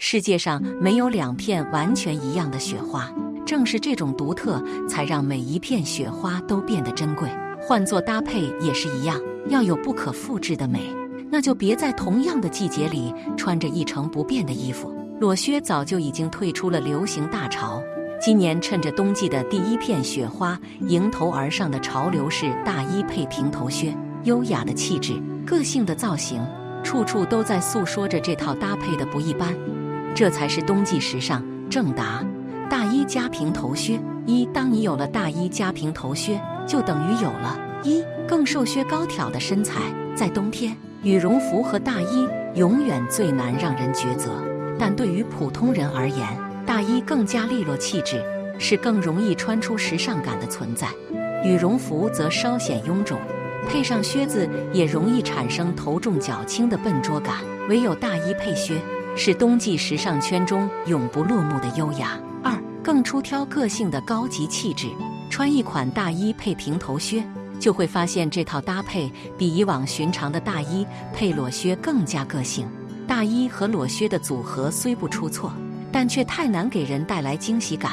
世界上没有两片完全一样的雪花，正是这种独特，才让每一片雪花都变得珍贵。换做搭配也是一样，要有不可复制的美，那就别在同样的季节里穿着一成不变的衣服。裸靴早就已经退出了流行大潮，今年趁着冬季的第一片雪花，迎头而上的潮流是大衣配平头靴，优雅的气质，个性的造型，处处都在诉说着这套搭配的不一般。这才是冬季时尚正答：大衣加平头靴。一，当你有了大衣加平头靴。就等于有了一更瘦削高挑的身材。在冬天，羽绒服和大衣永远最难让人抉择。但对于普通人而言，大衣更加利落气质，是更容易穿出时尚感的存在。羽绒服则稍显臃肿，配上靴子也容易产生头重脚轻的笨拙感。唯有大衣配靴，是冬季时尚圈中永不落幕的优雅。二更出挑个性的高级气质。穿一款大衣配平头靴，就会发现这套搭配比以往寻常的大衣配裸靴更加个性。大衣和裸靴的组合虽不出错，但却太难给人带来惊喜感。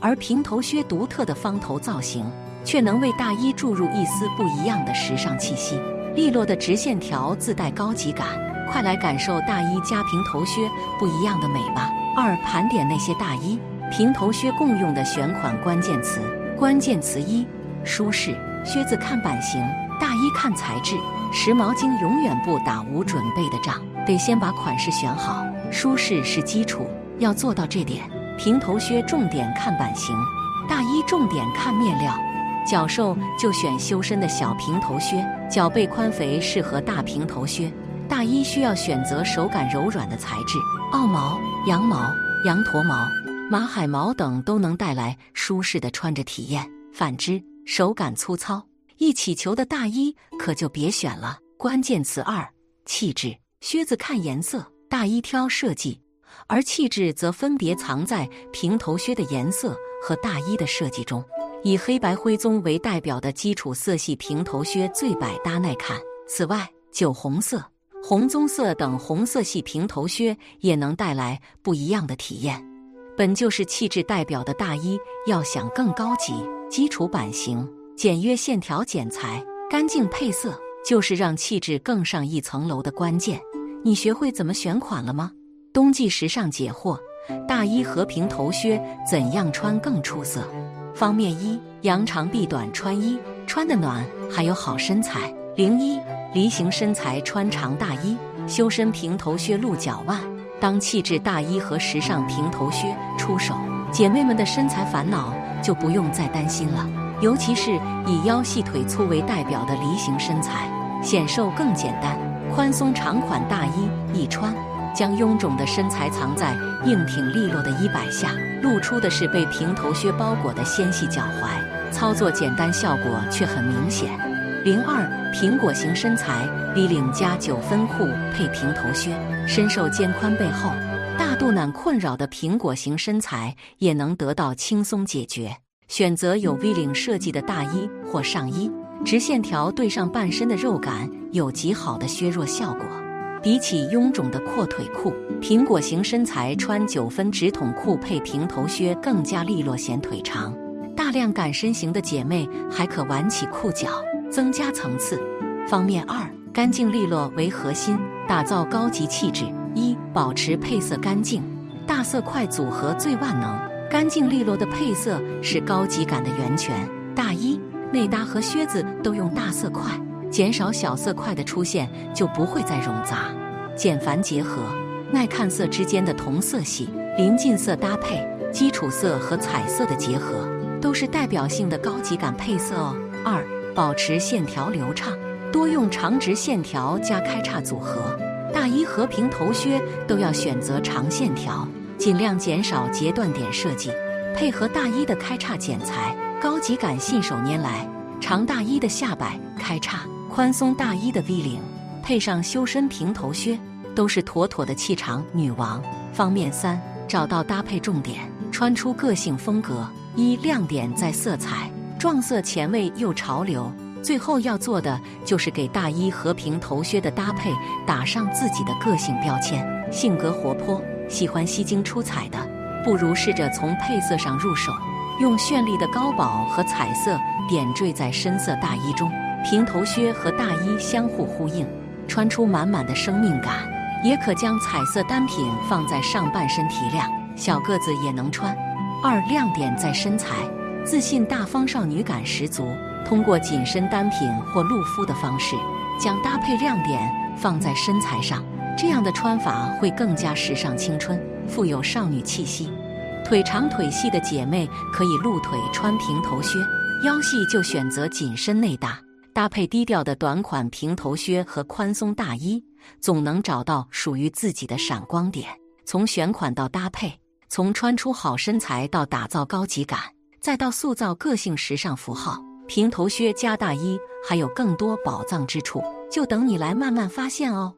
而平头靴独特的方头造型，却能为大衣注入一丝不一样的时尚气息。利落的直线条自带高级感，快来感受大衣加平头靴不一样的美吧！二盘点那些大衣、平头靴共用的选款关键词。关键词一：舒适。靴子看版型，大衣看材质。时髦精永远不打无准备的仗，得先把款式选好。舒适是基础，要做到这点。平头靴重点看版型，大衣重点看面料。脚瘦就选修身的小平头靴，脚背宽肥适合大平头靴。大衣需要选择手感柔软的材质，澳毛、羊毛、羊驼毛。马海毛等都能带来舒适的穿着体验，反之手感粗糙、易起球的大衣可就别选了。关键词二：气质。靴子看颜色，大衣挑设计，而气质则分别藏在平头靴的颜色和大衣的设计中。以黑白灰棕为代表的基础色系平头靴最百搭耐看。此外，酒红色、红棕色等红色系平头靴也能带来不一样的体验。本就是气质代表的大衣，要想更高级，基础版型、简约线条、剪裁、干净配色，就是让气质更上一层楼的关键。你学会怎么选款了吗？冬季时尚解惑：大衣和平头靴怎样穿更出色？方面一：扬长避短穿衣，穿的暖还有好身材。零一：梨形身材穿长大衣，修身平头靴露脚腕。当气质大衣和时尚平头靴出手，姐妹们的身材烦恼就不用再担心了。尤其是以腰细腿粗为代表的梨形身材，显瘦更简单。宽松长款大衣一穿，将臃肿的身材藏在硬挺利落的衣摆下，露出的是被平头靴包裹的纤细脚踝，操作简单，效果却很明显。零二苹果型身材，V 领加九分裤配平头靴。身瘦肩宽背厚、大肚腩困扰的苹果型身材也能得到轻松解决。选择有 V 领设计的大衣或上衣，直线条对上半身的肉感，有极好的削弱效果。比起臃肿的阔腿裤，苹果型身材穿九分直筒裤配平头靴更加利落显腿长。大量感身型的姐妹还可挽起裤脚，增加层次。方面二。干净利落为核心，打造高级气质。一、保持配色干净，大色块组合最万能。干净利落的配色是高级感的源泉。大衣、内搭和靴子都用大色块，减少小色块的出现，就不会再冗杂。简繁结合，耐看色之间的同色系、临近色搭配，基础色和彩色的结合，都是代表性的高级感配色哦。二、保持线条流畅。多用长直线条加开叉组合，大衣和平头靴都要选择长线条，尽量减少截断点设计，配合大衣的开叉剪裁，高级感信手拈来。长大衣的下摆开叉，宽松大衣的 V 领，配上修身平头靴，都是妥妥的气场女王。方面三，找到搭配重点，穿出个性风格。一亮点在色彩，撞色前卫又潮流。最后要做的就是给大衣和平头靴的搭配打上自己的个性标签，性格活泼、喜欢吸睛出彩的，不如试着从配色上入手，用绚丽的高宝和彩色点缀在深色大衣中，平头靴和大衣相互呼应，穿出满满的生命感。也可将彩色单品放在上半身提亮，小个子也能穿。二亮点在身材，自信大方少女感十足。通过紧身单品或露肤的方式，将搭配亮点放在身材上，这样的穿法会更加时尚青春，富有少女气息。腿长腿细的姐妹可以露腿穿平头靴，腰细就选择紧身内搭，搭配低调的短款平头靴和宽松大衣，总能找到属于自己的闪光点。从选款到搭配，从穿出好身材到打造高级感，再到塑造个性时尚符号。平头靴加大衣，还有更多宝藏之处，就等你来慢慢发现哦。